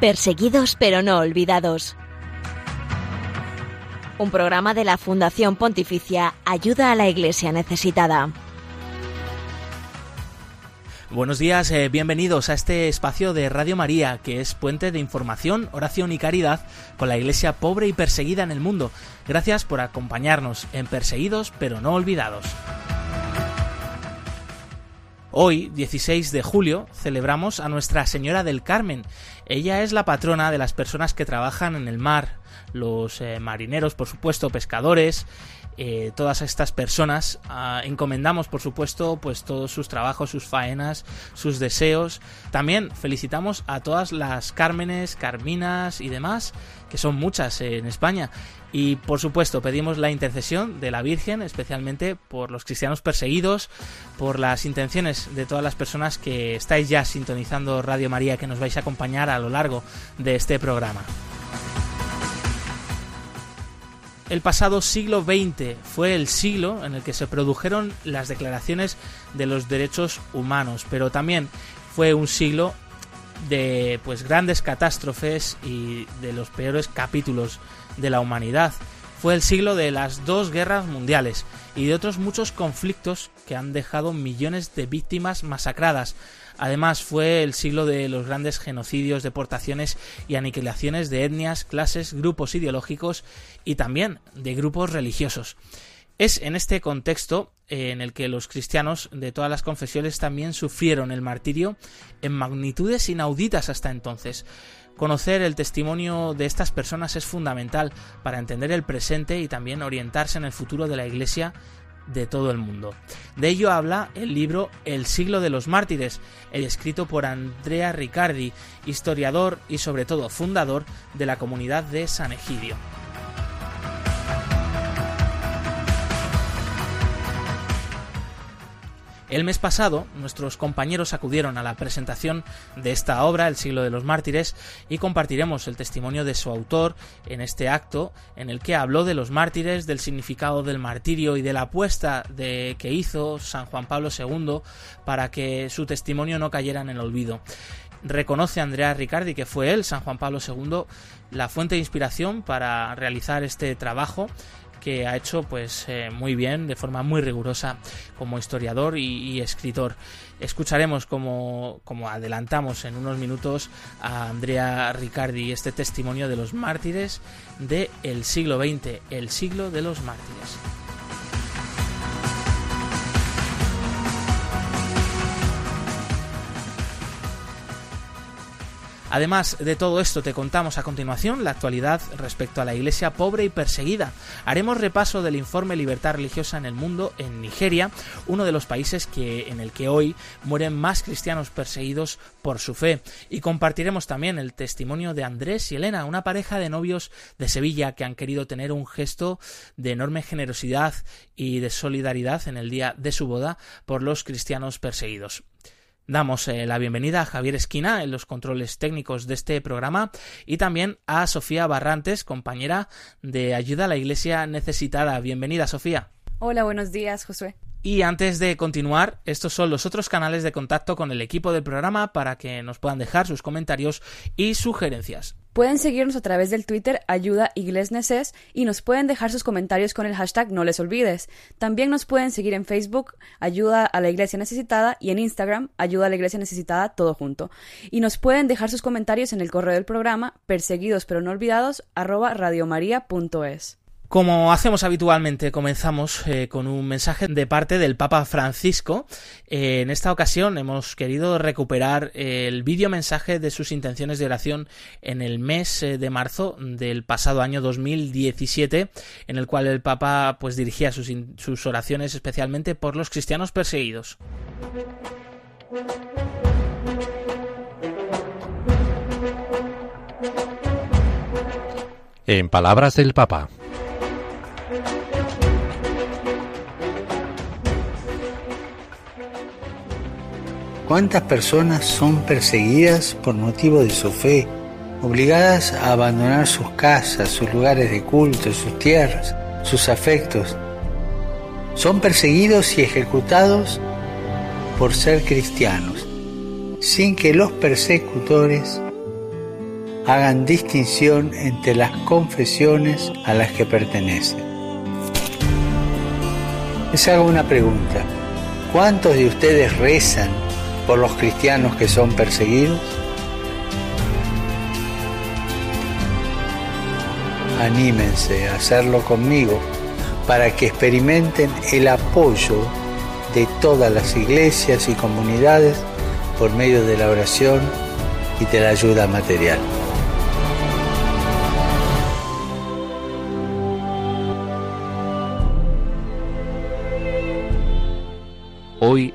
Perseguidos pero no olvidados. Un programa de la Fundación Pontificia Ayuda a la Iglesia Necesitada. Buenos días, eh, bienvenidos a este espacio de Radio María, que es puente de información, oración y caridad con la iglesia pobre y perseguida en el mundo. Gracias por acompañarnos en Perseguidos pero no olvidados. Hoy, 16 de julio, celebramos a Nuestra Señora del Carmen. Ella es la patrona de las personas que trabajan en el mar, los eh, marineros, por supuesto, pescadores, eh, todas estas personas. Ah, encomendamos, por supuesto, pues todos sus trabajos, sus faenas, sus deseos. También felicitamos a todas las Cármenes, Carminas y demás, que son muchas en España. Y por supuesto pedimos la intercesión de la Virgen, especialmente por los cristianos perseguidos, por las intenciones de todas las personas que estáis ya sintonizando Radio María, que nos vais a acompañar a lo largo de este programa. El pasado siglo XX fue el siglo en el que se produjeron las declaraciones de los derechos humanos, pero también fue un siglo de pues grandes catástrofes y de los peores capítulos de la humanidad. Fue el siglo de las dos guerras mundiales y de otros muchos conflictos que han dejado millones de víctimas masacradas. Además fue el siglo de los grandes genocidios, deportaciones y aniquilaciones de etnias, clases, grupos ideológicos y también de grupos religiosos. Es en este contexto eh, en el que los cristianos de todas las confesiones también sufrieron el martirio en magnitudes inauditas hasta entonces. Conocer el testimonio de estas personas es fundamental para entender el presente y también orientarse en el futuro de la Iglesia de todo el mundo. De ello habla el libro El siglo de los mártires, escrito por Andrea Riccardi, historiador y sobre todo fundador de la comunidad de San Egidio. El mes pasado, nuestros compañeros acudieron a la presentación de esta obra, El siglo de los mártires, y compartiremos el testimonio de su autor en este acto, en el que habló de los mártires, del significado del martirio y de la apuesta de, que hizo San Juan Pablo II para que su testimonio no cayera en el olvido. Reconoce Andrea Riccardi que fue él, San Juan Pablo II, la fuente de inspiración para realizar este trabajo que ha hecho pues eh, muy bien, de forma muy rigurosa como historiador y, escritor. Escucharemos como, como adelantamos en unos minutos a Andrea Riccardi este testimonio de los mártires del siglo XX, el siglo de los mártires. Además de todo esto, te contamos a continuación la actualidad respecto a la iglesia pobre y perseguida. Haremos repaso del informe Libertad Religiosa en el Mundo en Nigeria, uno de los países que, en el que hoy mueren más cristianos perseguidos por su fe. Y compartiremos también el testimonio de Andrés y Elena, una pareja de novios de Sevilla que han querido tener un gesto de enorme generosidad y de solidaridad en el día de su boda por los cristianos perseguidos. Damos eh, la bienvenida a Javier Esquina en los controles técnicos de este programa y también a Sofía Barrantes, compañera de Ayuda a la Iglesia Necesitada. Bienvenida, Sofía. Hola, buenos días, Josué. Y antes de continuar, estos son los otros canales de contacto con el equipo del programa para que nos puedan dejar sus comentarios y sugerencias. Pueden seguirnos a través del Twitter Ayuda Iglesneses y nos pueden dejar sus comentarios con el hashtag No les olvides. También nos pueden seguir en Facebook Ayuda a la Iglesia Necesitada y en Instagram Ayuda a la Iglesia Necesitada todo junto. Y nos pueden dejar sus comentarios en el correo del programa perseguidos pero no olvidados arroba radiomaria.es. Como hacemos habitualmente, comenzamos eh, con un mensaje de parte del Papa Francisco. Eh, en esta ocasión hemos querido recuperar el vídeo mensaje de sus intenciones de oración en el mes eh, de marzo del pasado año 2017, en el cual el Papa pues dirigía sus, sus oraciones especialmente por los cristianos perseguidos. En palabras del Papa. ¿Cuántas personas son perseguidas por motivo de su fe, obligadas a abandonar sus casas, sus lugares de culto, sus tierras, sus afectos? Son perseguidos y ejecutados por ser cristianos, sin que los persecutores hagan distinción entre las confesiones a las que pertenecen. Les hago una pregunta. ¿Cuántos de ustedes rezan por los cristianos que son perseguidos? Anímense a hacerlo conmigo para que experimenten el apoyo de todas las iglesias y comunidades por medio de la oración y de la ayuda material. Hoy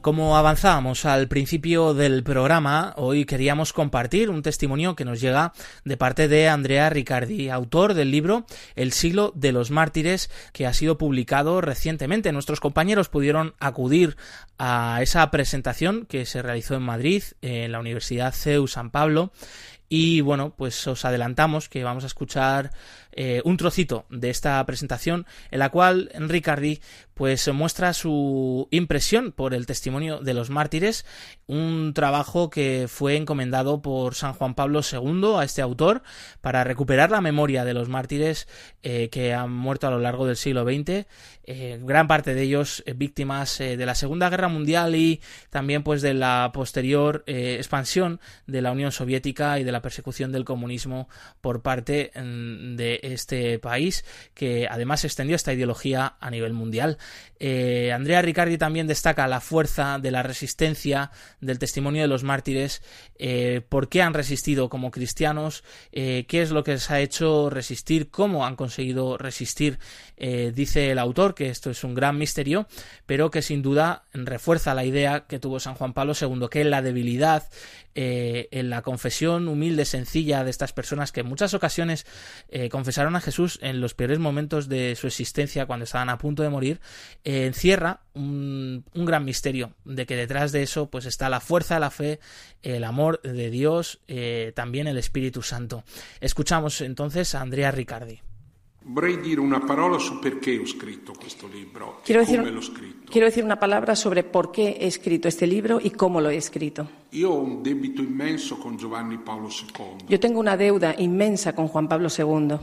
Como avanzábamos al principio del programa, hoy queríamos compartir un testimonio que nos llega de parte de Andrea Riccardi, autor del libro El siglo de los mártires, que ha sido publicado recientemente. Nuestros compañeros pudieron acudir a esa presentación que se realizó en Madrid, en la Universidad CEU San Pablo, y bueno, pues os adelantamos que vamos a escuchar eh, un trocito de esta presentación en la cual Ricardi pues muestra su impresión por el testimonio de los mártires, un trabajo que fue encomendado por San Juan Pablo II a este autor para recuperar la memoria de los mártires eh, que han muerto a lo largo del siglo XX, eh, gran parte de ellos víctimas de la Segunda Guerra Mundial y también pues de la posterior expansión de la Unión Soviética y de la persecución del comunismo por parte mm, este país que además extendió esta ideología a nivel mundial. Eh, Andrea Riccardi también destaca la fuerza de la resistencia del testimonio de los mártires, eh, por qué han resistido como cristianos, eh, qué es lo que les ha hecho resistir, cómo han conseguido resistir. Dice el autor que esto es un gran misterio, pero que sin duda refuerza la idea que tuvo San Juan Pablo II, que la debilidad, en la confesión humilde, sencilla de estas personas que en muchas ocasiones confesaron a Jesús en los peores momentos de su existencia, cuando estaban a punto de morir, eh, encierra un, gran misterio de que detrás de eso pues está la fuerza de la fe, el amor de Dios, eh, también el Espíritu Santo. Escuchamos entonces a Andrea Riccardi. Quiero decir, quiero decir una palabra sobre por qué he escrito este libro y cómo lo he escrito. Yo tengo una deuda inmensa con Juan Pablo II.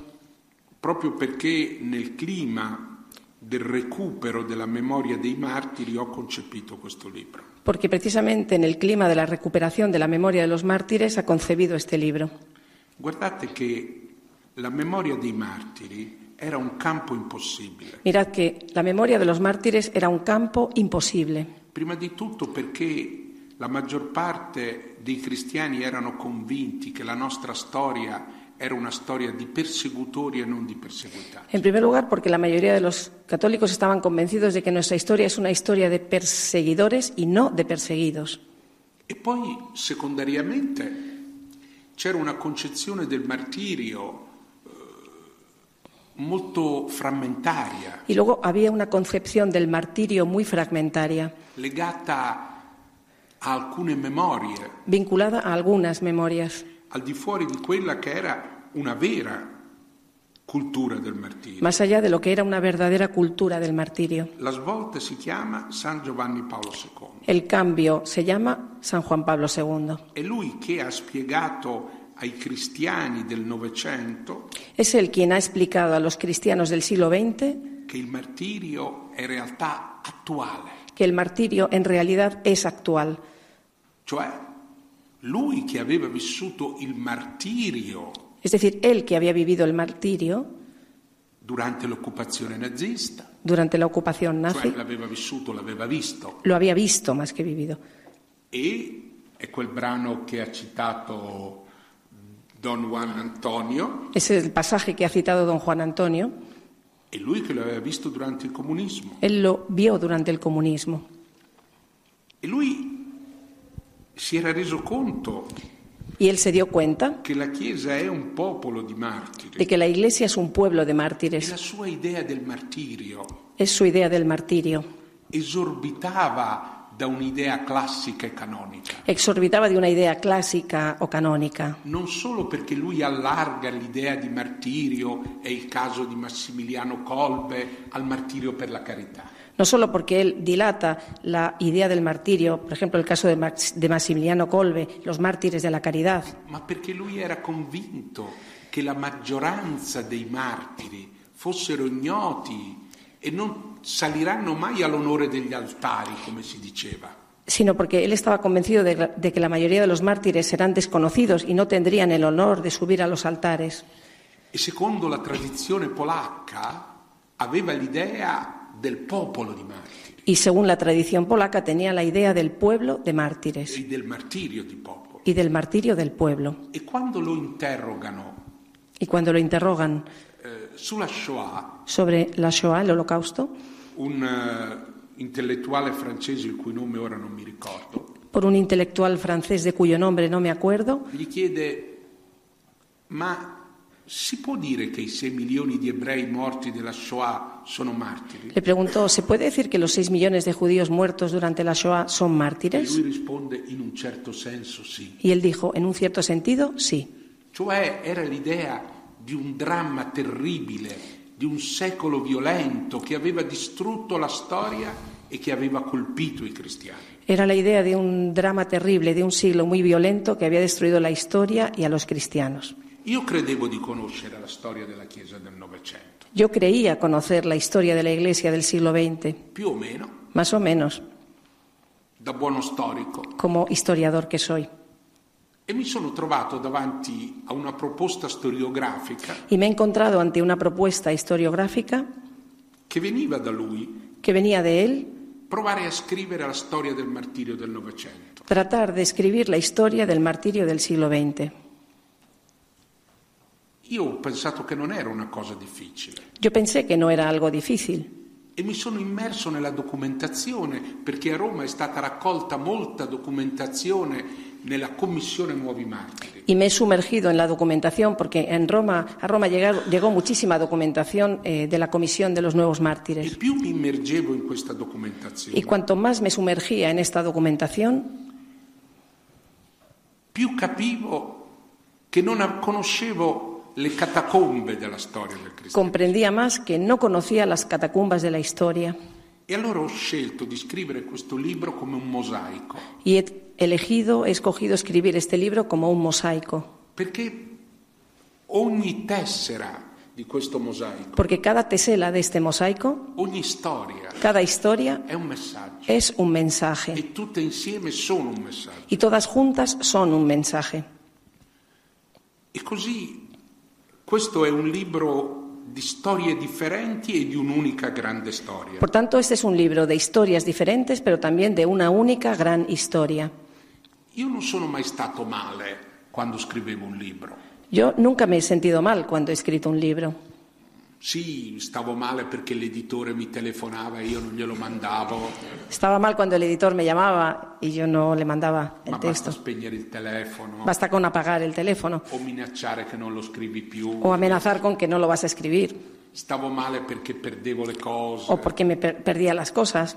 Proprio perché nel clima del recupero della memoria dei martiri ho concepito questo libro. Porque precisamente en el clima de la recuperación de la memoria de los mártires ha concebido este libro. Guardate che la memoria dei martiri era un campo impossibile. Mirad que la memoria de los mártires era un campo imposible. Prima di tutto perché la maggior parte dei cristiani erano convinti che la nostra storia era una storia di persecutori e non di perseguitati. En primer lugar, porque la mayoría de los católicos estaban convencidos de que nuestra historia es una historia de perseguidores y no de perseguidos. E poi, secondariamente, c'era una concezione del martirio molto frammentaria. Y luego había una concepción del martirio muy fragmentaria. Legata a alcune memorie. Vinculada a algunas memorias al di fuori di quella che era una vera cultura del martirio. Más allá de lo que era una verdadera cultura del martirio. La svolta si chiama San Giovanni Paolo II. El cambio se llama San Juan Pablo II. È lui che ha spiegato ai cristiani del Novecento Es él quien ha explicado a los cristianos del siglo XX che il martirio è realtà attuale. Que el martirio en realidad es actual. Cioè lui che aveva vissuto il martirio. Es decir, él que había vivido el martirio durante l'occupazione nazista. Durante la ocupación nazi. Cioè l'aveva vissuto, l'aveva visto. Lo había visto más que vivido. E è quel brano che ha citato Don Juan Antonio. Es el pasaje que ha citado Don Juan Antonio. E lui che lo aveva visto durante il comunismo. Él lo vio durante el comunismo. E lui si era reso conto y él se dio cuenta que la Chiesa è un popolo di martiri. de que la Iglesia es un pueblo de mártires. E la sua idea del martirio es su idea del martirio. Esorbitava da un'idea classica e canonica. Exorbitava di una idea classica o canonica. Non solo perché lui allarga l'idea di martirio, è il caso di Massimiliano Kolbe, al martirio per la carità. No solo él dilata la idea del martirio, por ejemplo, el caso de Massimiliano Kolbe, los mártires de la caridad. Ma perché lui era convinto che la maggioranza dei martiri fossero ignoti e non saliranno mai all'onore degli altari, come si diceva. Sino porque él estaba convencido de, de, que la mayoría de los mártires serán desconocidos y no tendrían el honor de subir a los altares. E secondo la tradizione polacca aveva l'idea del popolo di. Y según la tradición polaca tenía la idea del pueblo de mártires. E del martirio di popolo. Y del martirio del pueblo. E quando lo interrogano. Y cuando lo interrogan sobre la Shoah, el holocausto, un uh, intellettuale francese il cui nome ora non mi ricordo, por un intelectual francés de cuyo nombre no me acuerdo, gli chiede ma si può dire che i 6 milioni di ebrei morti della Shoah sono martiri? Le preguntó, ¿se puede decir que los 6 millones de judíos muertos durante la Shoah son mártires? E lui risponde in un certo senso sì. Y él dijo, en un cierto sentido, sí. Cioè era l'idea di un dramma terribile, di un secolo violento che aveva distrutto la storia e che aveva colpito i cristiani. Era la idea de un drama terrible, de un siglo muy violento que había destruido la historia y a los cristianos. Io credevo di conoscere la storia della Chiesa del Novecento. Yo creía conocer la historia de la Iglesia del siglo XX. Più o meno. Más o menos. Da buono storico. Como historiador que soy. E mi sono trovato davanti a una proposta storiografica. Y me he encontrado ante una propuesta historiográfica. Che veniva da lui. Que venía de él. Provare a scrivere la storia del martirio del Novecento. Tratar de escribir la historia del martirio del siglo XX. Io ho pensato che non era una cosa difficile. Yo pensé que no era algo difícil. E mi sono immerso nella documentazione perché a Roma è stata raccolta molta documentazione nella Commissione Nuovi Martiri. Y me he sumergido en la documentación porque en Roma, a Roma llegó, llegó muchísima documentación eh, de la Comisión de los Nuevos Mártires. E più mi immergevo in questa documentazione. Y cuanto más me sumergía en esta documentación, più capivo che non conoscevo le catacombe della storia del cristianesimo. Comprendía más que no conocía las catacumbas de la historia. E allora ho scelto di scrivere questo libro come un mosaico. Y he elegido, he escogido escribir este libro como un mosaico. Perché ogni tessera di questo mosaico, Porque cada tesela de este mosaico, ogni storia, cada historia è un messaggio. es un mensaje. E tutte insieme sono un messaggio. Y todas juntas son un mensaje. E così questo è un libro di storie differenti e di un'unica grande storia. Por tanto, este es un libro de historias diferentes, pero también de una única gran historia. Io non sono mai stato male quando scrivevo un libro. Yo nunca me he sentido mal cuando he escrito un libro. Sì, stavo male perché l'editore mi telefonava e io non glielo mandavo. Estaba mal cuando el editor me llamaba y yo no le mandaba el Ma texto. basta spegnere il telefono Basta con apagar el teléfono o minacciare che non lo scrivi più. o amenazar con que no lo vas a escribir Stavo male perché perdevo le cose. o porque me per- perdía las cosas.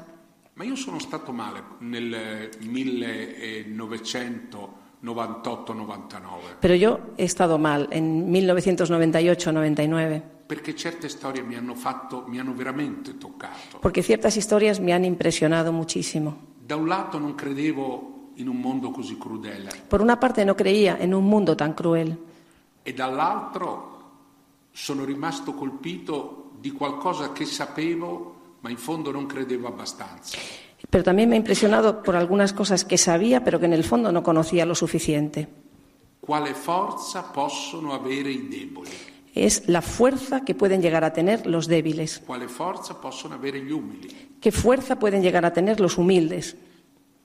Ma io sono stato male nel 1998-99 Pero yo he estado mal en 1998-99 perché certe storie mi hanno fatto, mi hanno veramente toccato. porque ciertas historias me han impresionado muchísimo. Da un lato non credevo in un mondo così crudele Por una parte no creía en un mundo tan cruel e dall'altro sono rimasto colpito di qualcosa che sapevo ma in fondo non credevo abbastanza. Pero también me ha impresionado por algunas cosas que sabía, pero que en el fondo no conocía lo suficiente. Quale forza possono avere i deboli? Es la fuerza que pueden llegar a tener los débiles. Quale forza possono avere gli umili? ¿Qué fuerza pueden llegar a tener los humildes?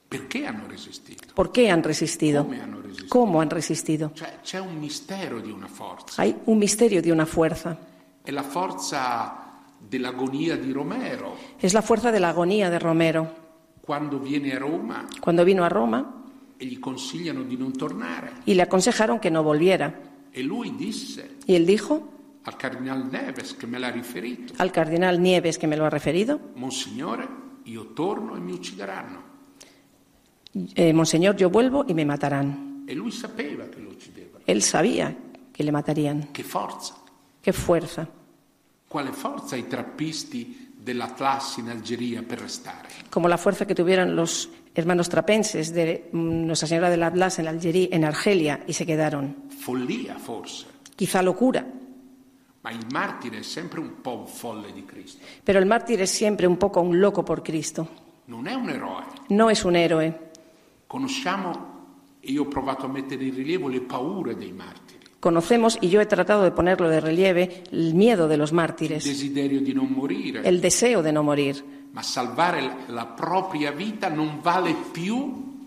Perché hanno resistito? ¿Por qué han resistido? Come hanno resistito? ¿Cómo han resistido? Cioè, c'è un mistero di una forza. Hay un misterio de una fuerza. È la forza dell'agonia di Romero, Es la fuerza de la agonía de Romero. quando viene a Roma Cuando vino a Roma e gli consigliano di non tornare. y le aconsejaron que no volviera. E lui disse Y él dijo al cardinal Neves, che me l'ha riferito, al cardenal Nieves, que me lo ha referido, Monsignore, io torno e mi uccideranno. eh, Monseñor, yo vuelvo y me matarán. E lui sapeva che lo uccidevano. Él sabía que le matarían. Che forza. Qué fuerza. Quale forza i trappisti dell'Atlas in Algeria per restare? Como la fuerza que tuvieron los hermanos trapenses de mm, Nuestra Señora del Atlas en, Algeria, en Argelia y se quedaron. Follia, forse. Quizá locura. Ma il martire è sempre un po' un folle di Cristo. Pero el mártir es siempre un poco un loco por Cristo. Non è un eroe. No es un héroe. Conosciamo, e io ho provato a mettere in rilievo le paure dei martiri. Conocemos, y yo he tratado de ponerlo de relieve, el miedo de los mártires, desiderio di non morire. el deseo de no morir. Ma salvare la- propria vita non vale più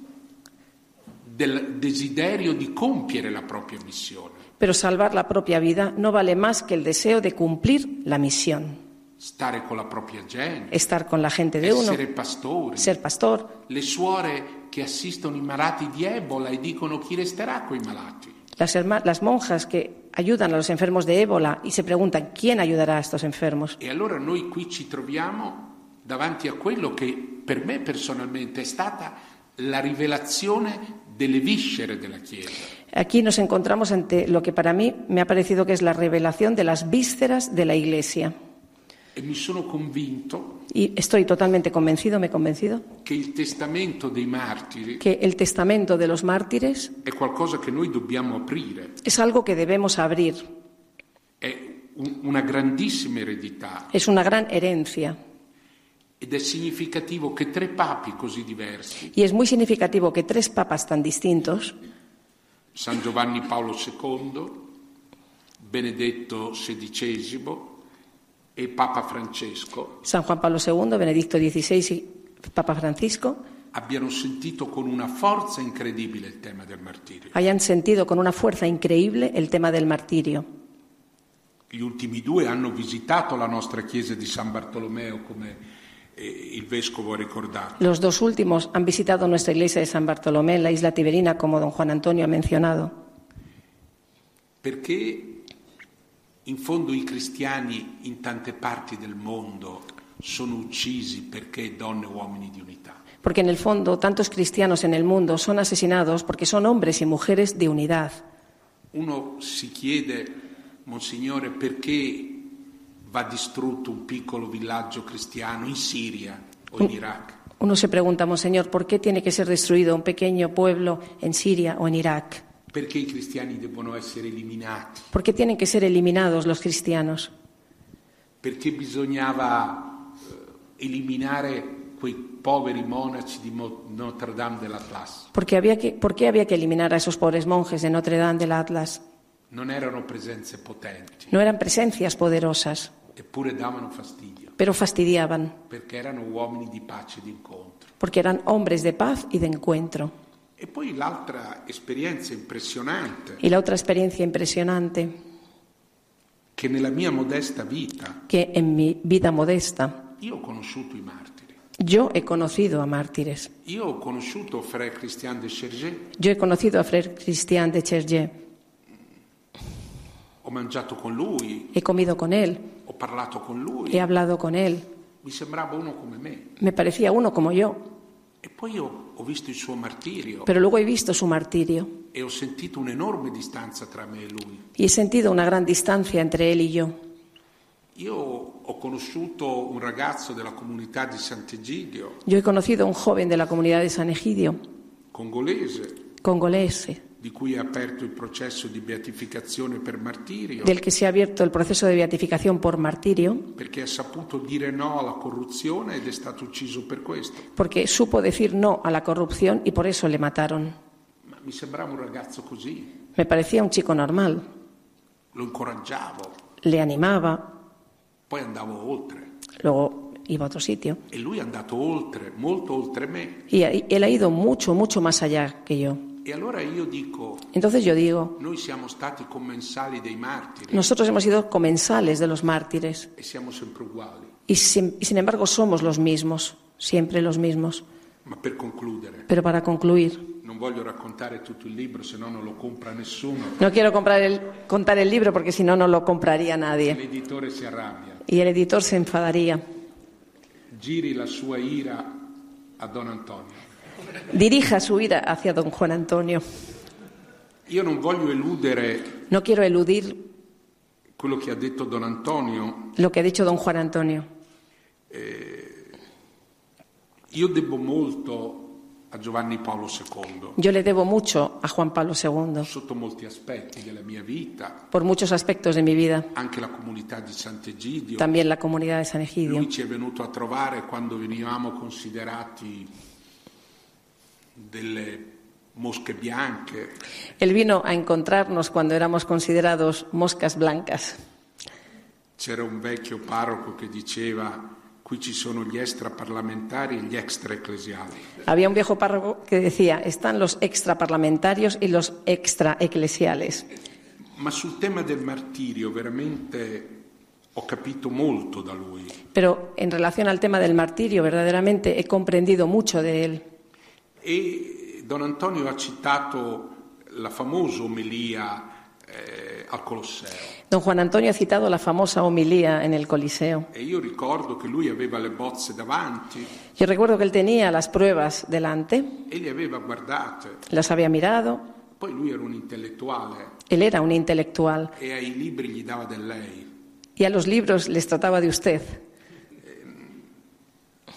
del desiderio di compiere la propria missione. Pero salvar la propia vida no vale más que el deseo de cumplir la misión. Stare con la propria gente, Estar con la gente de uno, essere pastori, ser pastor, le suore che assistono i malati di Ebola e dicono chi resterà con i malati. Las, herma- las monjas que ayudan a los enfermos de ébola y se preguntan quién ayudará a estos enfermos. E allora noi qui ci troviamo davanti a quello che per me personalmente è stata la rivelazione delle viscere della Chiesa. Aquí nos encontramos ante lo que para mí me ha parecido que es la revelación de las vísceras de la Iglesia. E mi sono convinto Y estoy totalmente convencido, me he convencido, che il testamento dei martiri que el testamento de los mártires è qualcosa che noi dobbiamo aprire, es algo que debemos abrir. è un- una grandissima eredità Es una gran herencia. ed è significativo che tre papi così diversi, Y es muy significativo que tres papas tan distintos, San Giovanni Paolo II, Benedetto XVI e Papa Francesco, San Juan Pablo II, Benedicto XVI y Papa Francisco, abbiano sentito con una forza incredibile il tema del martirio. hayan sentido con una fuerza increíble el tema del martirio. Gli ultimi due hanno visitato la nostra chiesa di San Bartolomeo, come eh, il vescovo ha ricordato. Los dos últimos han visitado nuestra iglesia de San Bartolomé en la isla Tiberina, como don Juan Antonio ha mencionado, Perché in fondo i cristiani in tante parti del mondo sono uccisi perché donne e uomini di unità. porque en el fondo tantos cristianos en el mundo son asesinados porque son hombres y mujeres de unidad. Uno si chiede, Monsignore, perché va distrutto un piccolo villaggio cristiano in Siria o in Iraq? Uno se pregunta, Monseñor, ¿por qué tiene que ser destruido un pequeño pueblo en Siria o en Irak? Perché i cristiani devono essere eliminati? ¿Por qué tienen que ser eliminados los cristianos? Perché bisognava eh, eliminare quei poveri monaci di Notre Dame de l'Atlas? Porque había que, ¿Por qué había que eliminar a esos pobres monjes de Notre Dame del Atlas? Non erano presenze potenti, No eran presencias poderosas, eppure davano fastidio, pero fastidiaban, perché erano uomini di pace e di incontro. porque eran hombres de paz y de encuentro. E poi l'altra esperienza impressionante, Y la otra experiencia impresionante, che nella mia modesta vita que en mi vida modesta. io ho conosciuto i martiri. yo he conocido a mártires. Io ho conosciuto Frère Christian de Chergé, Yo he conocido a Frère Christian de Chergé, ho mangiato con lui, he comido con él, ho parlato con lui, he hablado con él. mi sembrava uno come me. Me parecía uno como yo, E poi ho, ho visto il suo martirio. Pero luego he visto su martirio. E ho sentito un'enorme distanza tra me e lui. y he sentido una gran distancia entre él y yo. Io ho conosciuto un ragazzo della comunità di Sant'Egidio, Yo he conocido a un joven de la comunidad de San Egidio, congolese, congolese, di cui ha aperto il processo di beatificazione per martirio, del que se ha abierto el proceso de beatificación por martirio, perché ha saputo dire no alla corruzione ed è stato ucciso per questo. porque supo decir no a la corrupción y por eso le mataron. Ma mi sembrava un ragazzo così, Me parecía un chico normal, lo incoraggiavo, le animaba, poi andavo oltre. luego iba a otro sitio. E lui è andato oltre, molto oltre me. Y él ha ido mucho, mucho más allá que yo. Entonces yo digo, nosotros hemos sido comensales de los mártires e y sin, y sin embargo somos los mismos, siempre los mismos. Pero para concluir, no quiero comprar el, contar el libro porque si no, no lo compraría nadie. Y el editor se enfadaría. Giri la sua ira a Don Antonio. Dirija su ira hacia don Juan Antonio. Io non voglio eludere No quiero eludir quello che ha detto don Antonio. lo que ha dicho don Juan Antonio. Io debbo molto a Giovanni Paolo II Yo le debo mucho a Juan Pablo II sotto molti aspetti della mia vita, por muchos aspectos de mi vida, anche la comunità di Sant'Egidio. también la comunidad de San Egidio. Lui ci è venuto a trovare quando venivamo considerati delle mosche bianche. Él vino a encontrarnos cuando éramos considerados moscas blancas. C'era un vecchio parroco che diceva qui ci sono gli extraparlamentari e gli extraecclesiali. Había un viejo párroco que decía, están los extraparlamentarios y los extraeclesiales. Ma sul tema del martirio veramente ho capito molto da lui. Pero en relación al tema del martirio, verdaderamente he comprendido mucho de él. E Don Antonio ha citato la famosa omelia eh, al Colosseo. Don Juan Antonio ha citado la famosa homilía en el Coliseo. E io ricordo che lui aveva le bozze davanti Yo recuerdo que él tenía las pruebas delante, e le aveva guardate. las había mirado. Poi lui era un intellettuale Él era un intelectual e ai libri gli dava del lei. y a los libros les trataba de usted.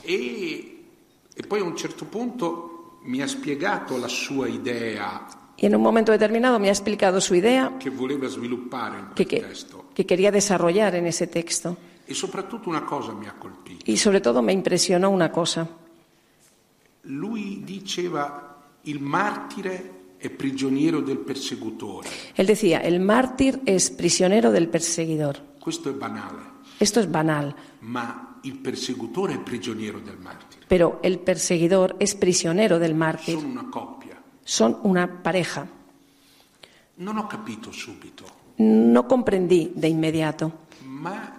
E, e poi a un certo punto mi ha spiegato la sua idea Y en un momento determinado me ha explicado su idea che voleva sviluppare in que, quel que- testo. que quería desarrollar en ese texto. E soprattutto una cosa mi ha colpito. Y sobre todo me impresionó una cosa. Lui diceva il martire è prigioniero del persecutore. Él decía, el mártir es prisionero del perseguidor. Questo è banale, Esto es banal, ma il persecutore è prigioniero del martire. pero el perseguidor es prisionero del mártir. Sono una coppia. Son una pareja. Non ho capito subito, No comprendí de inmediato, ma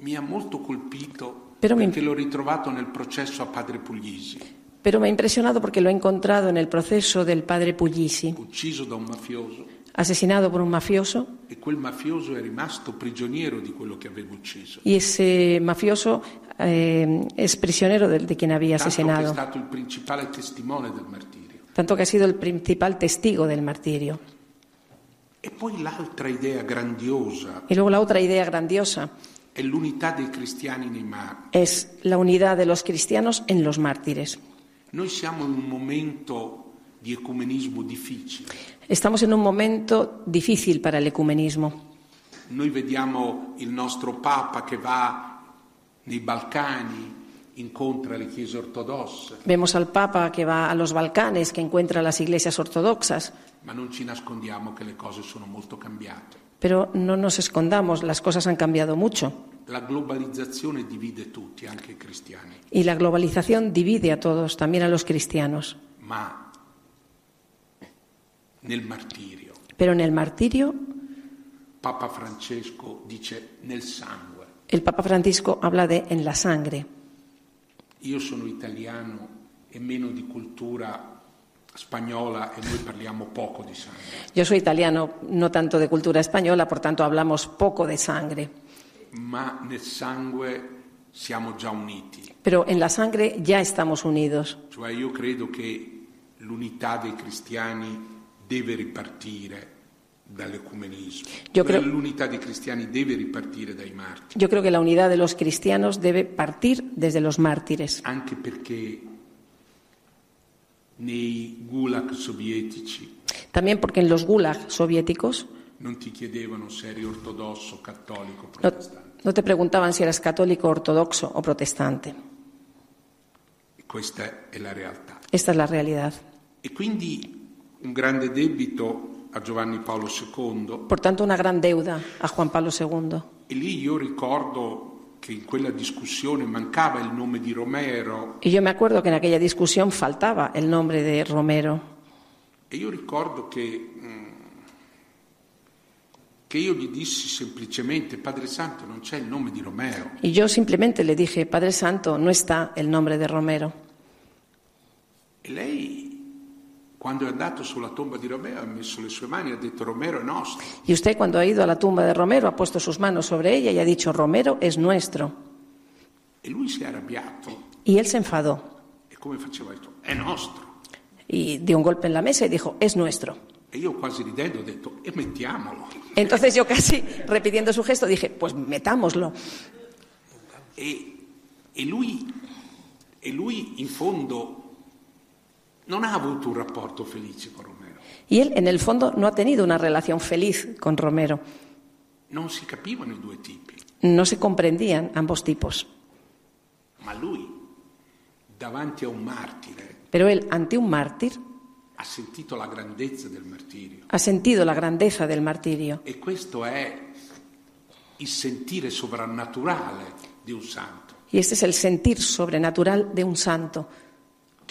mi ha molto colpito Però mi- perché l'ho ritrovato nel processo a Padre Puglisi, pero me ha impresionado porque lo he encontrado en el proceso del padre Puglisi, ucciso da un mafioso asesinado por un mafioso, e quel mafioso è rimasto prigioniero di quello che aveva ucciso. y ese mafioso eh, es prisionero del- de, quien había asesinado, tanto que ha sido el principal testigo del martirio. E poi l'altra idea grandiosa Y luego la otra idea grandiosa è l'unità dei cristiani nei es la unidad de los cristianos en los mártires. Noi siamo in un momento di ecumenismo difficile. Estamos en un momento difícil para el ecumenismo. Noi vediamo il nostro Papa che va Vemos al Papa que va a los Balcanes, que encuentra las iglesias ortodoxas, ma non ci nascondiamo che le cose sono molto cambiate. pero no nos escondamos, las cosas han cambiado mucho La globalizzazione divide tutti, anche i cristiani, y la globalización divide a todos, también a los cristianos. ma nel martirio Pero en el martirio, Papa Francesco dice nel sangue. El Papa Francisco habla de en la sangre. Io sono italiano e meno di cultura spagnola e noi parliamo poco di sangue, Yo soy italiano, no tanto de cultura española, por tanto hablamos poco de sangre. ma nel sangue siamo già uniti. Pero en la sangre ya estamos unidos. Cioè io credo che l'unità dei cristiani deve ripartire dai martiri, Yo creo que la unidad de los cristianos debe partir desde los mártires, anche perché nei gulag sovietici también porque en los gulag soviéticos non ti chiedevano se eri ortodosso, cattolico, no, protestante. no te preguntaban si eras católico, ortodoxo o protestante. Questa è la realtà. Esta es la realidad. E quindi un grande debito a Giovanni Paolo II Por tanto, una gran deuda a Juan Pablo II. e lì io ricordo che in quella discussione mancava il nome di Romero Y yo me acuerdo que en aquella discusión faltaba el nombre de Romero. e io ricordo che, mm, che io gli dissi semplicemente Padre Santo non c'è il nome di Romero Y yo simplemente le dije, Padre Santo, no está el nombre de Romero. e lei quando è andato sulla tomba di Romero ha messo le sue mani e ha detto Romero è nostro Y usted cuando ha ido a la tumba de Romero ha puesto sus manos sobre ella y ha dicho, Romero es nuestro. e lui si è arrabbiato Y él se enfadó. e come faceva? Ha detto è nostro y dio un golpe en la mesa y dijo, es nuestro. E io quasi ridendo ho detto, e mettiamolo. Entonces yo casi repitiendo su gesto dije, pues metámoslo. E, e, lui, e lui in fondo non ha avuto un rapporto felice con Romero. Y él en el fondo no ha tenido una relación feliz con Romero. Non si capivano i due tipi. No se comprendían ambos tipos. Ma lui, davanti a un martire, Pero él, ante un mártir, ha sentito la grandezza del martirio. ha sentido la grandeza del martirio. E questo è il sentire sovrannaturale di un santo. Y este es el sentir sobrenatural de un santo,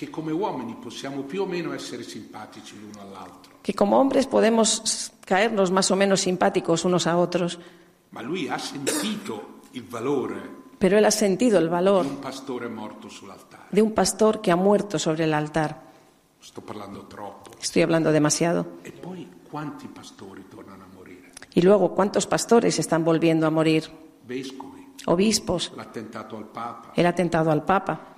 Che come uomini possiamo più o meno essere simpatici l'uno all'altro, que como hombres podemos caernos más o menos simpáticos unos a otros, ma lui ha sentito il valore pero él ha sentido el di valor un pastore morto sull'altare. de un pastor que ha muerto sobre el altar. Sto parlando troppo. Estoy hablando demasiado. E poi quanti pastori tornano a morire? Y luego, ¿cuántos pastores están volviendo a morir? Vescovi, Obispos, l'attentato al Papa. el atentado al Papa.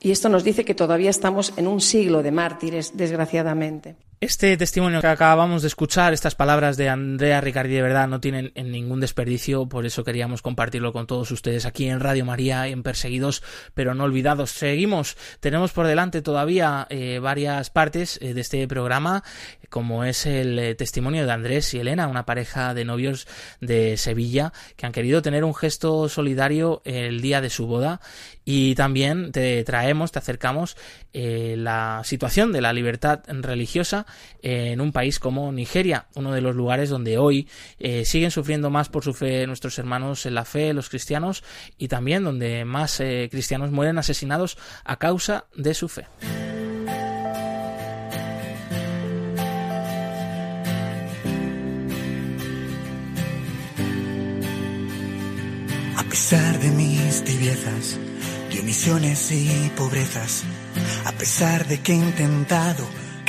Y esto nos dice que todavía estamos en un siglo de mártires, desgraciadamente. Este testimonio que acabamos de escuchar, estas palabras de Andrea Ricardi, de verdad no tienen en ningún desperdicio, por eso queríamos compartirlo con todos ustedes aquí en Radio María, en Perseguidos pero no olvidados. Seguimos, tenemos por delante todavía eh, varias partes eh, de este programa, como es el eh, testimonio de Andrés y Elena, una pareja de novios de Sevilla que han querido tener un gesto solidario el día de su boda y también te traemos, te acercamos la situación de la libertad religiosa en un país como Nigeria, uno de los lugares donde hoy eh, siguen sufriendo más por su fe nuestros hermanos en la fe, los cristianos, y también donde más eh, cristianos mueren asesinados a causa de su fe. A pesar de mis tibiezas, y pobrezas, a pesar de que he intentado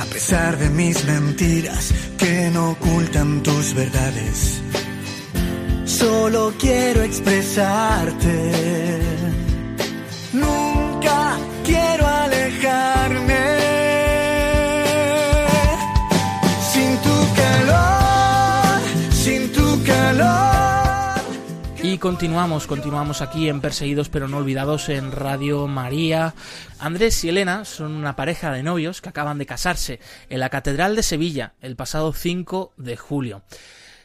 a pesar de mis mentiras que no ocultan tus verdades. Solo quiero expresarte. Nunca quiero alejarme. Continuamos, continuamos aquí en Perseguidos pero no olvidados en Radio María. Andrés y Elena son una pareja de novios que acaban de casarse en la Catedral de Sevilla el pasado 5 de julio.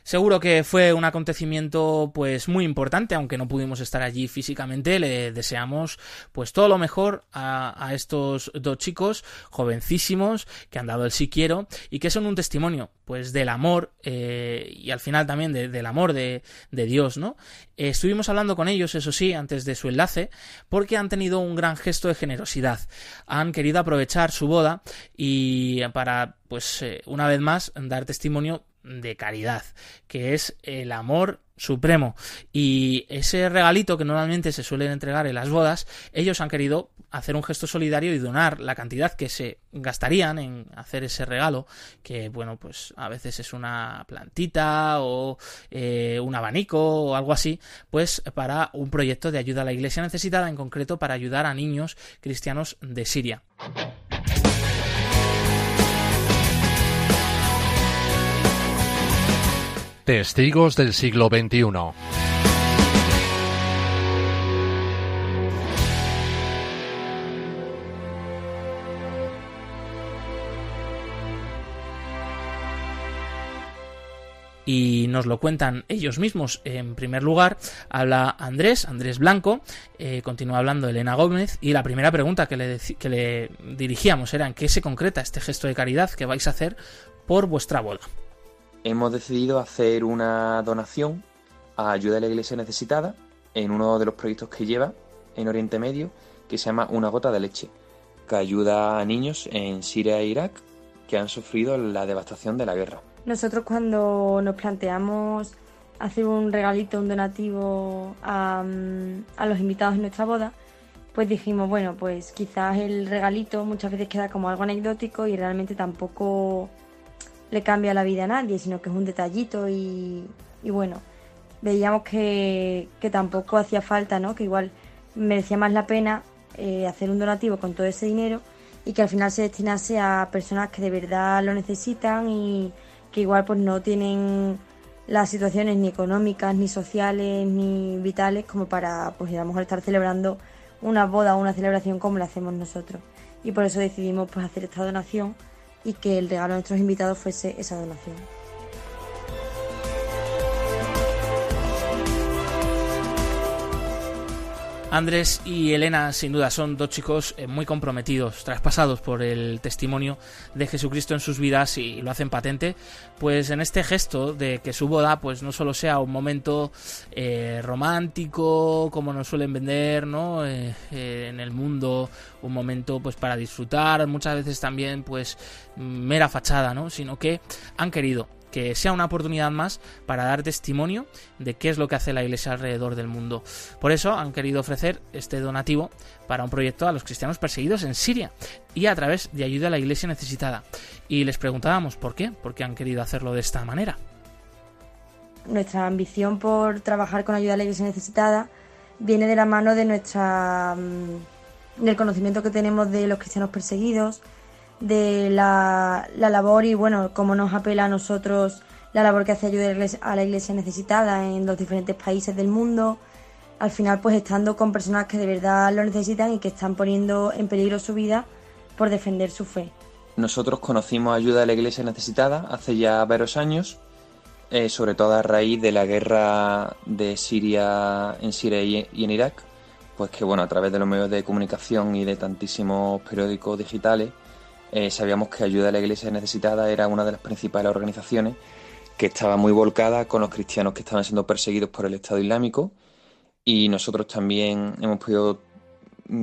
Seguro que fue un acontecimiento pues muy importante, aunque no pudimos estar allí físicamente. Le deseamos pues todo lo mejor a, a estos dos chicos jovencísimos que han dado el sí quiero y que son un testimonio pues del amor eh, y al final también de, del amor de, de Dios, ¿no? Eh, estuvimos hablando con ellos, eso sí, antes de su enlace, porque han tenido un gran gesto de generosidad. Han querido aprovechar su boda y para pues eh, una vez más dar testimonio de caridad, que es el amor supremo. Y ese regalito que normalmente se suelen entregar en las bodas, ellos han querido hacer un gesto solidario y donar la cantidad que se gastarían en hacer ese regalo, que bueno, pues a veces es una plantita o eh, un abanico o algo así, pues para un proyecto de ayuda a la iglesia necesitada, en concreto para ayudar a niños cristianos de Siria. Testigos del siglo XXI. y nos lo cuentan ellos mismos. En primer lugar, habla Andrés, Andrés Blanco, eh, continúa hablando Elena Gómez, y la primera pregunta que le, que le dirigíamos era en qué se concreta este gesto de caridad que vais a hacer por vuestra boda. Hemos decidido hacer una donación a ayuda a la iglesia necesitada en uno de los proyectos que lleva en Oriente Medio, que se llama Una gota de leche. que ayuda a niños en Siria e Irak que han sufrido la devastación de la guerra. Nosotros cuando nos planteamos hacer un regalito, un donativo a, a los invitados en nuestra boda, pues dijimos, bueno, pues quizás el regalito muchas veces queda como algo anecdótico y realmente tampoco le cambia la vida a nadie, sino que es un detallito y, bueno, veíamos que, tampoco hacía falta, ¿no? Que igual merecía más la pena eh, hacer un donativo con todo ese dinero y que al final se destinase a personas que de verdad lo necesitan y que igual pues no tienen las situaciones ni económicas, ni sociales, ni vitales como para pues a lo mejor estar celebrando una boda o una celebración como la hacemos nosotros. Y por eso decidimos pues, hacer esta donación y que el regalo a nuestros invitados fuese esa donación. Andrés y Elena, sin duda, son dos chicos eh, muy comprometidos, traspasados por el testimonio de Jesucristo en sus vidas y lo hacen patente, pues en este gesto de que su boda, pues no solo sea un momento eh, romántico, como nos suelen vender, ¿no? Eh, en el mundo, un momento, pues para disfrutar, muchas veces también, pues mera fachada, ¿no? Sino que han querido que sea una oportunidad más para dar testimonio de qué es lo que hace la Iglesia alrededor del mundo. Por eso han querido ofrecer este donativo para un proyecto a los cristianos perseguidos en Siria y a través de ayuda a la Iglesia necesitada. Y les preguntábamos por qué, por qué han querido hacerlo de esta manera. Nuestra ambición por trabajar con ayuda a la Iglesia necesitada viene de la mano de nuestra mm, del conocimiento que tenemos de los cristianos perseguidos, de la, labor y bueno, cómo nos apela a nosotros la labor que hace ayuda a la iglesia necesitada en los diferentes países del mundo. Al final, pues estando con personas que de verdad lo necesitan y que están poniendo en peligro su vida por defender su fe. Nosotros conocimos ayuda a la iglesia necesitada hace ya varios años, eh, sobre todo a raíz de la guerra de Siria en Siria y en Irak, pues que bueno, a través de los medios de comunicación y de tantísimos periódicos digitales, eh, sabíamos que Ayuda a la Iglesia Necesitada era una de las principales organizaciones que estaba muy volcada con los cristianos que estaban siendo perseguidos por el Estado Islámico. Y nosotros también hemos podido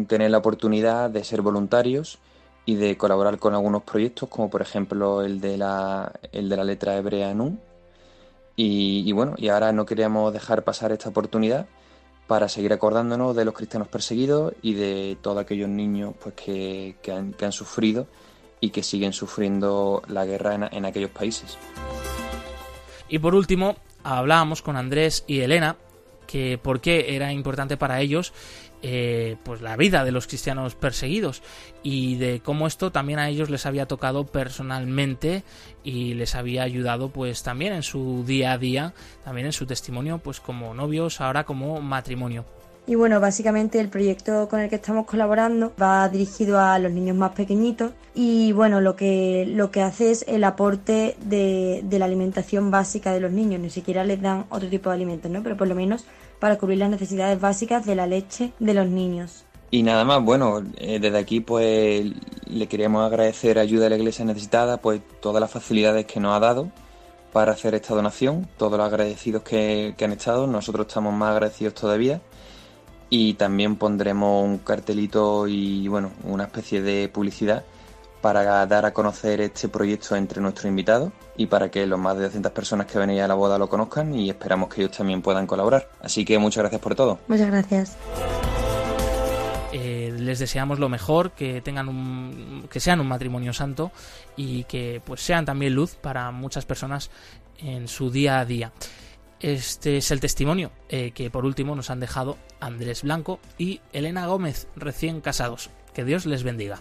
tener la oportunidad de ser voluntarios y de colaborar con algunos proyectos como por ejemplo el de la, el de la letra hebrea NUN. Y, bueno, y ahora no queríamos dejar pasar esta oportunidad para seguir acordándonos de los cristianos perseguidos y de todos aquellos niños pues, que, han, que han sufrido y que siguen sufriendo la guerra en, aquellos países. Y por último, hablábamos con Andrés y Elena que por qué era importante para ellos eh, pues la vida de los cristianos perseguidos y de cómo esto también a ellos les había tocado personalmente y les había ayudado pues también en su día a día también en su testimonio pues como novios ahora como matrimonio y bueno, básicamente el proyecto con el que estamos colaborando va dirigido a los niños más pequeñitos y bueno, lo que, lo que hace es el aporte de, la alimentación básica de los niños, ni siquiera les dan otro tipo de alimentos, ¿no? Pero por lo menos para cubrir las necesidades básicas de la leche de los niños. Y nada más, bueno, eh, desde aquí pues le queríamos agradecer ayuda a la Iglesia necesitada, pues todas las facilidades que nos ha dado para hacer esta donación, todos los agradecidos que, que han estado, nosotros estamos más agradecidos todavía y también pondremos un cartelito y bueno, una especie de publicidad para dar a conocer este proyecto entre nuestros invitados y para que los más de 200 personas que vengan a la boda lo conozcan y esperamos que ellos también puedan colaborar. Así que muchas gracias por todo. Muchas gracias. Eh, les deseamos lo mejor, que tengan un, que sean un matrimonio santo y que pues sean también luz para muchas personas en su día a día. Este es el testimonio eh, que por último nos han dejado Andrés Blanco y Elena Gómez, recién casados. Que Dios les bendiga.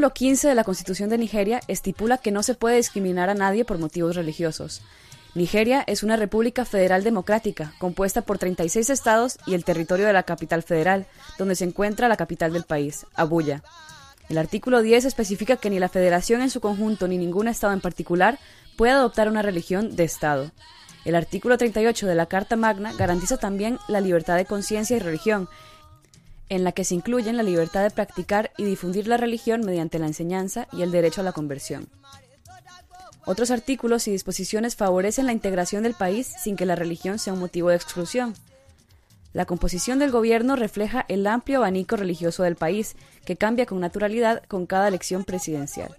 Artículo 15 de la Constitución de Nigeria estipula que no se puede discriminar a nadie por motivos religiosos. Nigeria es una república federal democrática, compuesta por 36 estados y el territorio de la capital federal, donde se encuentra la capital del país, Abuya. El artículo 10 especifica que ni la federación en su conjunto ni ningún estado en particular puede adoptar una religión de estado. El artículo 38 de la Carta Magna garantiza también la libertad de conciencia y religión, en la que se incluyen la libertad de practicar y difundir la religión mediante la enseñanza y el derecho a la conversión. Otros artículos y disposiciones favorecen la integración del país sin que la religión sea un motivo de exclusión. La composición del gobierno refleja el amplio abanico religioso del país, que cambia con naturalidad con cada elección presidencial.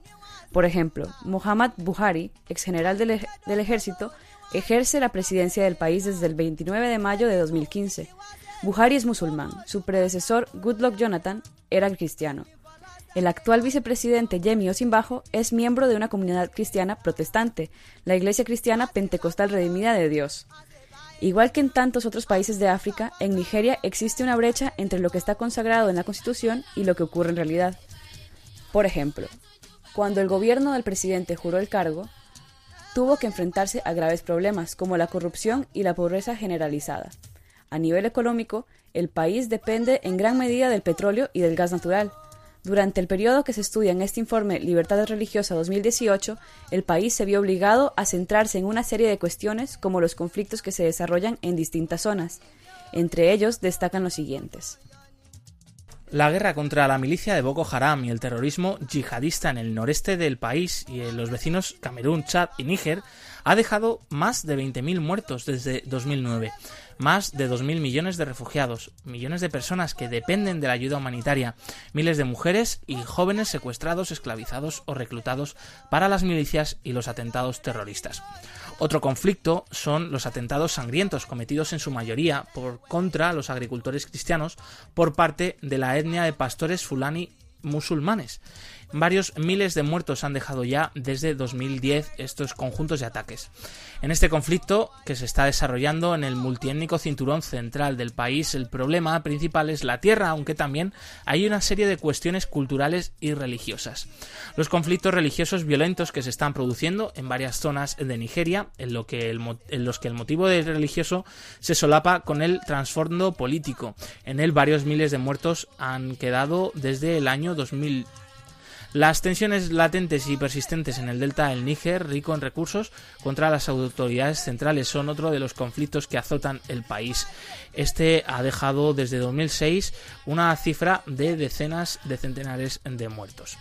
Por ejemplo, Muhammad Buhari, ex general del, del ejército, ejerce la presidencia del país desde el 29 de mayo de 2015. Buhari es musulmán. Su predecesor, Goodluck Jonathan, era cristiano. El actual vicepresidente Yemi Osinbajo es miembro de una comunidad cristiana protestante, la Iglesia Cristiana Pentecostal Redimida de Dios. Igual que en tantos otros países de África, en Nigeria existe una brecha entre lo que está consagrado en la Constitución y lo que ocurre en realidad. Por ejemplo, cuando el gobierno del presidente juró el cargo, tuvo que enfrentarse a graves problemas como la corrupción y la pobreza generalizada. A nivel económico, el país depende en gran medida del petróleo y del gas natural. Durante el periodo que se estudia en este informe Libertad Religiosa 2018, el país se vio obligado a centrarse en una serie de cuestiones como los conflictos que se desarrollan en distintas zonas. Entre ellos destacan los siguientes. La guerra contra la milicia de Boko Haram y el terrorismo yihadista en el noreste del país y en los vecinos Camerún, Chad y Níger ha dejado más de 20.000 muertos desde 2009 más de 2.000 millones de refugiados, millones de personas que dependen de la ayuda humanitaria, miles de mujeres y jóvenes secuestrados, esclavizados o reclutados para las milicias y los atentados terroristas. Otro conflicto son los atentados sangrientos cometidos en su mayoría por contra los agricultores cristianos por parte de la etnia de pastores fulani musulmanes Varios miles de muertos han dejado ya desde 2010 estos conjuntos de ataques. En este conflicto que se está desarrollando en el multiétnico cinturón central del país, el problema principal es la tierra, aunque también hay una serie de cuestiones culturales y religiosas. Los conflictos religiosos violentos que se están produciendo en varias zonas de Nigeria, en, los que el motivo religioso se solapa con el trasfondo político. En él varios miles de muertos han quedado desde el año 2000 las tensiones latentes y persistentes en el delta del Níger, rico en recursos, contra las autoridades centrales son otro de los conflictos que azotan el país. Este ha dejado desde 2006 una cifra de decenas de centenares de muertos.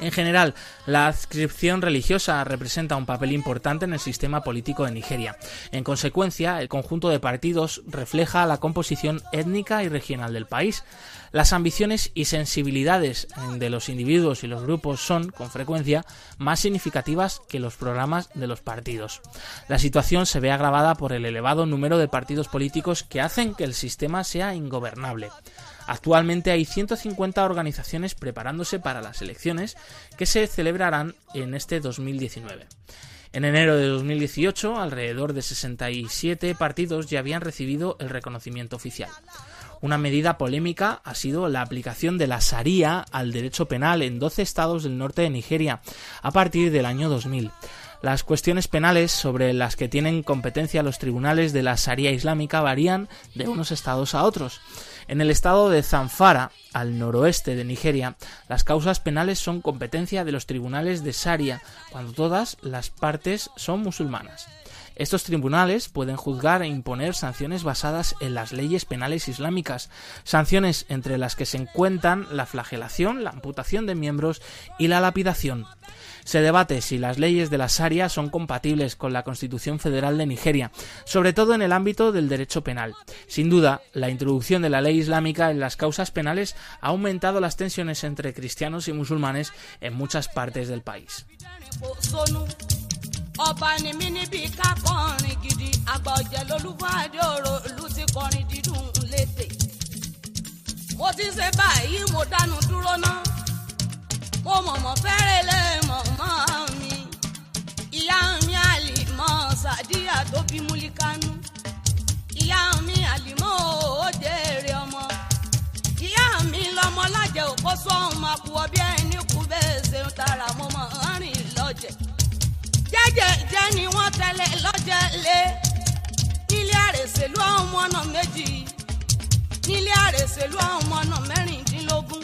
En general, la adscripción religiosa representa un papel importante en el sistema político de Nigeria. En consecuencia, el conjunto de partidos refleja la composición étnica y regional del país. Las ambiciones y sensibilidades de los individuos y los grupos son, con frecuencia, más significativas que los programas de los partidos. La situación se ve agravada por el elevado número de partidos políticos que hacen que el sistema sea ingobernable. Actualmente hay 150 organizaciones preparándose para las elecciones que se celebrarán en este 2019. En enero de 2018, alrededor de 67 partidos ya habían recibido el reconocimiento oficial. Una medida polémica ha sido la aplicación de la Sharia al derecho penal en 12 estados del norte de Nigeria a partir del año 2000. Las cuestiones penales sobre las que tienen competencia los tribunales de la Sharia islámica varían de unos estados a otros. En el estado de Zamfara, al noroeste de Nigeria, las causas penales son competencia de los tribunales de Sharia, cuando todas las partes son musulmanas. Estos tribunales pueden juzgar e imponer sanciones basadas en las leyes penales islámicas, sanciones entre las que se encuentran la flagelación, la amputación de miembros y la lapidación. Se debate si las leyes de la Sharia son compatibles con la Constitución Federal de Nigeria, sobre todo en el ámbito del derecho penal. Sin duda, la introducción de la ley islámica en las causas penales ha aumentado las tensiones entre cristianos y musulmanes en muchas partes del país. Mọ̀mọ́ fẹ́rẹ̀ lé mọ̀mọ́ mi. Ìyá mi àlìmọ́ sàdíyà tó bí múlíkánú. Ìyá mi àlìmọ́ òjèrè ọmọ. Ìyá mi lọmọ lájẹ òkó sọ́hún máa kú ọ bí ẹni kú bẹ́ẹ̀ ṣe ń tara mo mọ̀ ń rìn lọ́jẹ̀. Jẹ́jẹ́ jẹ́ ni wọ́n tẹ́lẹ̀ lọ́jẹ̀ lé. Nílé àrèsèlú àwọn ọmọ náà méjì. Nílé àrèsèlú àwọn ọmọ náà mẹ́rìndínlógún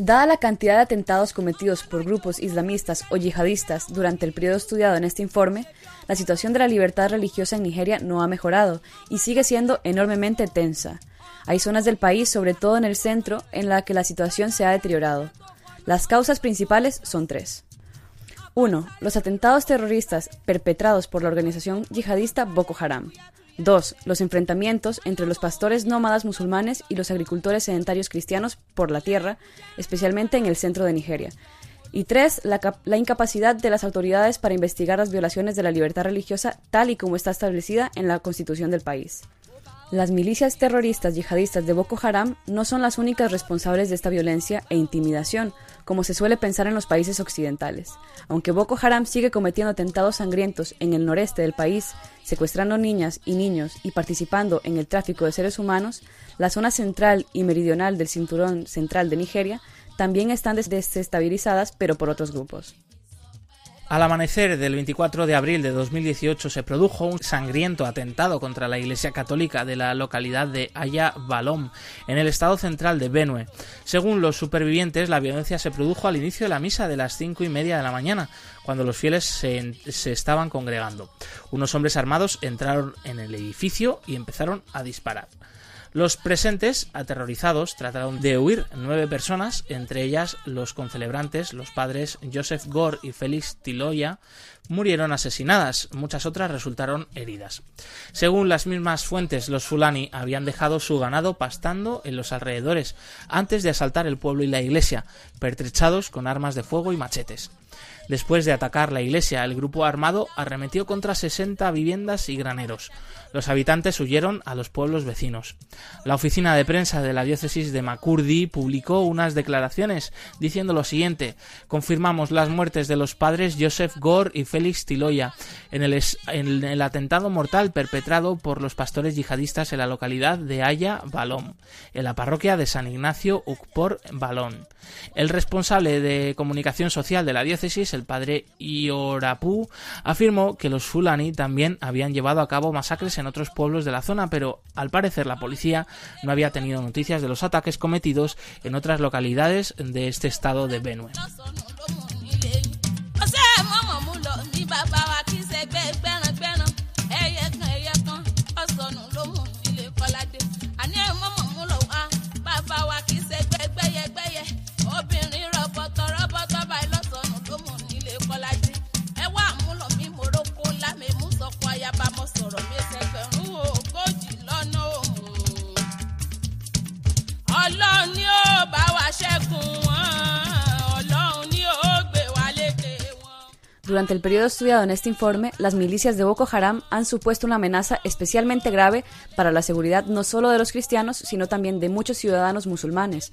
Dada la cantidad de atentados cometidos por grupos islamistas o yihadistas durante el periodo estudiado en este informe, la situación de la libertad religiosa en Nigeria no ha mejorado y sigue siendo enormemente tensa. Hay zonas del país, sobre todo en el centro, en la que la situación se ha deteriorado. Las causas principales son tres. 1. Los atentados terroristas perpetrados por la organización yihadista Boko Haram. 2. Los enfrentamientos entre los pastores nómadas musulmanes y los agricultores sedentarios cristianos por la tierra, especialmente en el centro de Nigeria. Y 3. La, la, incapacidad de las autoridades para investigar las violaciones de la libertad religiosa tal y como está establecida en la constitución del país. Las milicias terroristas yihadistas de Boko Haram no son las únicas responsables de esta violencia e intimidación, como se suele pensar en los países occidentales. Aunque Boko Haram sigue cometiendo atentados sangrientos en el noreste del país, secuestrando niñas y niños y participando en el tráfico de seres humanos, la zona central y meridional del cinturón central de Nigeria también están desestabilizadas, pero por otros grupos. Al amanecer del 24 de abril de 2018 se produjo un sangriento atentado contra la Iglesia Católica de la localidad de Aya Balom, en el estado central de Benue. Según los supervivientes, la violencia se produjo al inicio de la misa de las cinco y media de la mañana, cuando los fieles se, se estaban congregando. Unos hombres armados entraron en el edificio y empezaron a disparar. Los presentes, aterrorizados, trataron de huir nueve personas, entre ellas los concelebrantes, los padres Joseph Gore y Félix Tiloya, murieron asesinadas, muchas otras resultaron heridas. Según las mismas fuentes, los fulani habían dejado su ganado pastando en los alrededores antes de asaltar el pueblo y la iglesia, pertrechados con armas de fuego y machetes. Después de atacar la iglesia, el grupo armado arremetió contra 60 viviendas y graneros. Los habitantes huyeron a los pueblos vecinos. La oficina de prensa de la diócesis de Makurdi publicó unas declaraciones diciendo lo siguiente: Confirmamos las muertes de los padres Joseph Gore y Félix Tiloya en el, en el atentado mortal perpetrado por los pastores yihadistas en la localidad de Aya Balón, en la parroquia de San Ignacio Ukpor Balón. El responsable de comunicación social de la diócesis, el padre Iorapu, afirmó que los Fulani también habían llevado a cabo masacres en otros pueblos de la zona, pero al parecer la policía no había tenido noticias de los ataques cometidos en otras localidades de este estado de Benue. Durante el periodo estudiado en este informe, las milicias de Boko Haram han supuesto una amenaza especialmente grave para la seguridad no solo de los cristianos, sino también de muchos ciudadanos musulmanes,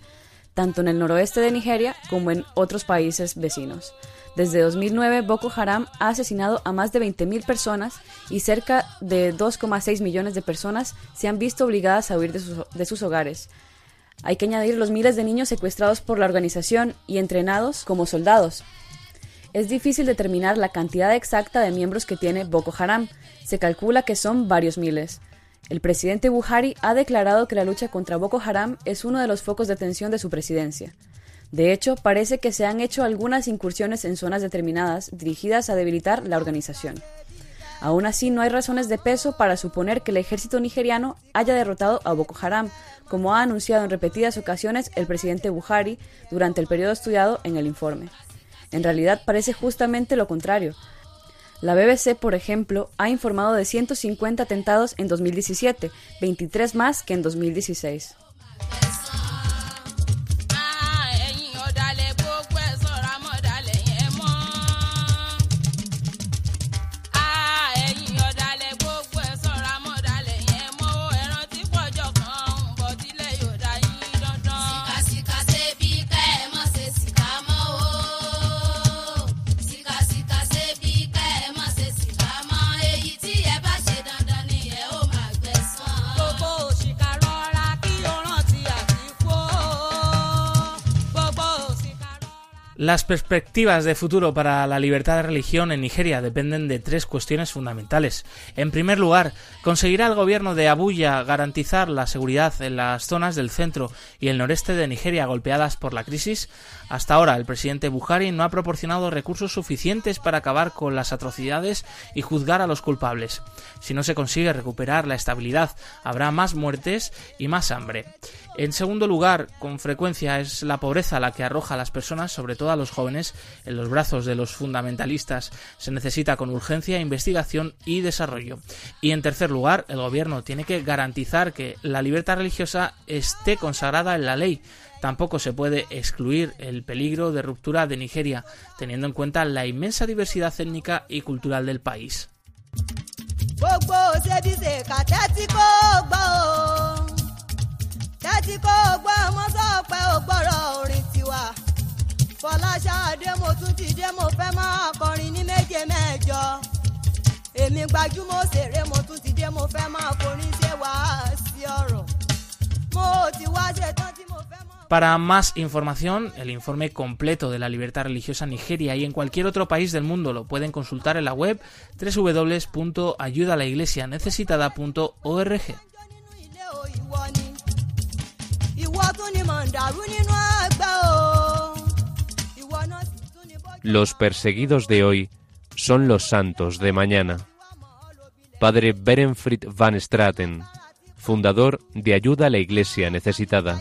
tanto en el noroeste de Nigeria como en otros países vecinos. Desde 2009, Boko Haram ha asesinado a más de 20.000 personas y cerca de 2,6 millones de personas se han visto obligadas a huir de sus, de sus hogares. Hay que añadir los miles de niños secuestrados por la organización y entrenados como soldados, es difícil determinar la cantidad exacta de miembros que tiene Boko Haram. Se calcula que son varios miles. El presidente Buhari ha declarado que la lucha contra Boko Haram es uno de los focos de atención de su presidencia. De hecho, parece que se han hecho algunas incursiones en zonas determinadas dirigidas a debilitar la organización. Aún así, no hay razones de peso para suponer que el ejército nigeriano haya derrotado a Boko Haram, como ha anunciado en repetidas ocasiones el presidente Buhari durante el periodo estudiado en el informe. En realidad parece justamente lo contrario. La BBC, por ejemplo, ha informado de 150 atentados en 2017, 23 más que en 2016. Las perspectivas de futuro para la libertad de religión en Nigeria dependen de tres cuestiones fundamentales. En primer lugar, ¿conseguirá el gobierno de Abuya garantizar la seguridad en las zonas del centro y el noreste de Nigeria golpeadas por la crisis? Hasta ahora, el presidente Buhari no ha proporcionado recursos suficientes para acabar con las atrocidades y juzgar a los culpables. Si no se consigue recuperar la estabilidad, habrá más muertes y más hambre. En segundo lugar, con frecuencia es la pobreza la que arroja a las personas, sobre todo a los jóvenes, en los brazos de los fundamentalistas. Se necesita con urgencia investigación y desarrollo. Y en tercer lugar, el gobierno tiene que garantizar que la libertad religiosa esté consagrada en la ley. Tampoco se puede excluir el peligro de ruptura de Nigeria, teniendo en cuenta la inmensa diversidad étnica y cultural del país. Tẹ́tí kó gbọ́ ọmọ sọ pé ò gbọ́rọ̀ orin tiwa. Fọláṣadé mo tún ti dé mo fẹ́ máa kọrin ní méje mẹ́jọ. Èmi gbajúmọ̀ òṣèré mo tún ti dé mo fẹ́ máa forin ṣe wáàsí ọ̀rọ̀. Mo ti wá ṣetán tí mo fẹ́ máa. Para más información, el informe completo de la libertad religiosa en Nigeria y en cualquier otro país del mundo lo pueden consultar en la web www.ayudalaiglesianecesitada.org. Los perseguidos de hoy son los santos de mañana. Padre Berenfried van Straten, fundador de Ayuda a la Iglesia Necesitada.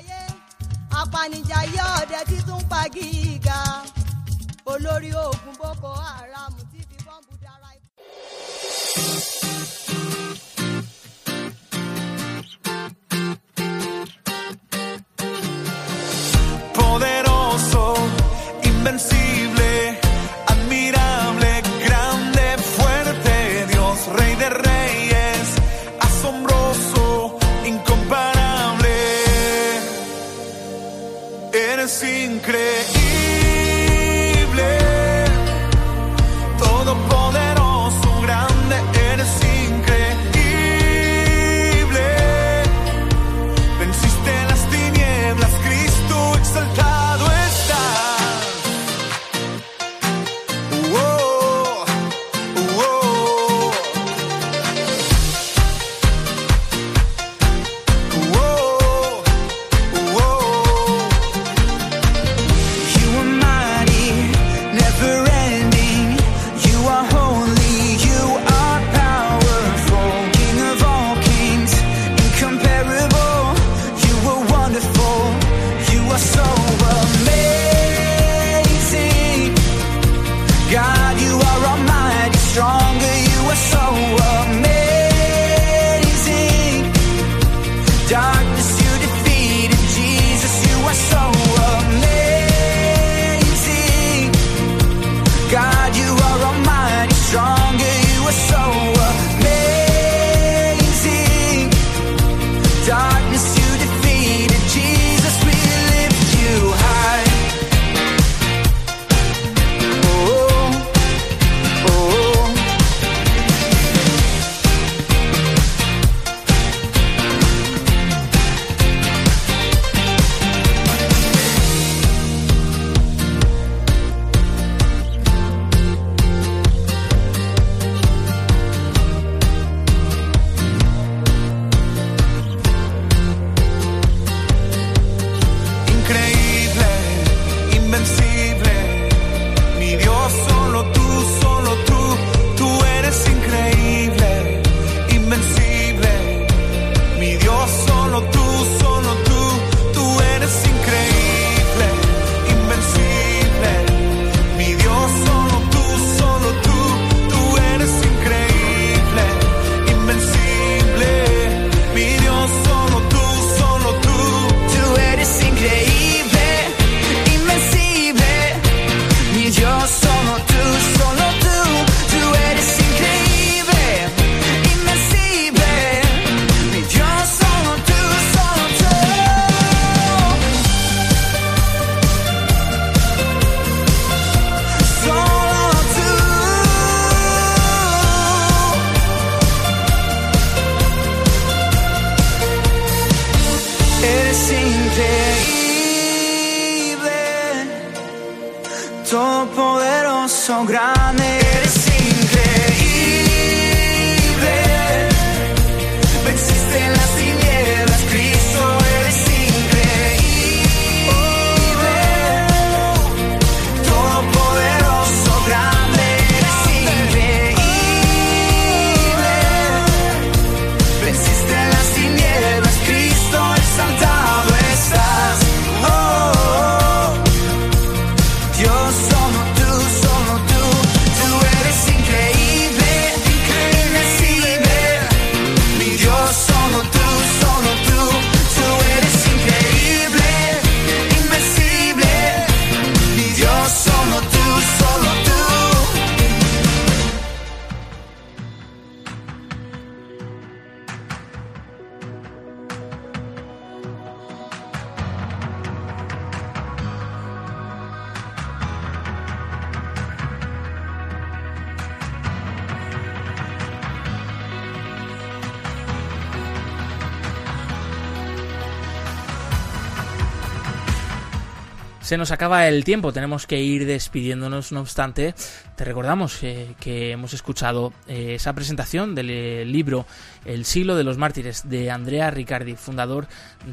Se nos acaba el tiempo, tenemos que ir despidiéndonos, no obstante, te recordamos eh, que hemos escuchado eh, esa presentación del eh, libro El siglo de los mártires de Andrea Riccardi, fundador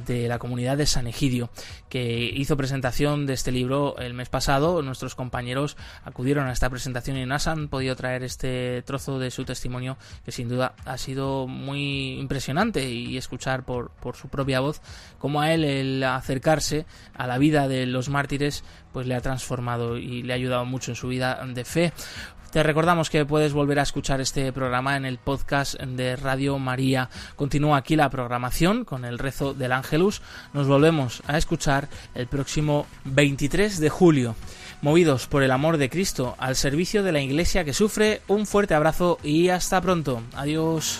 de la comunidad de San Egidio, que hizo presentación de este libro el mes pasado. Nuestros compañeros acudieron a esta presentación y nos han podido traer este trozo de su testimonio que sin duda ha sido muy impresionante y escuchar por, por su propia voz cómo a él el acercarse a la vida de los mártires mártires, pues le ha transformado y le ha ayudado mucho en su vida de fe. Te recordamos que puedes volver a escuchar este programa en el podcast de Radio María. Continúa aquí la programación con el rezo del Ángelus. Nos volvemos a escuchar el próximo 23 de julio. Movidos por el amor de Cristo al servicio de la Iglesia que sufre, un fuerte abrazo y hasta pronto. Adiós.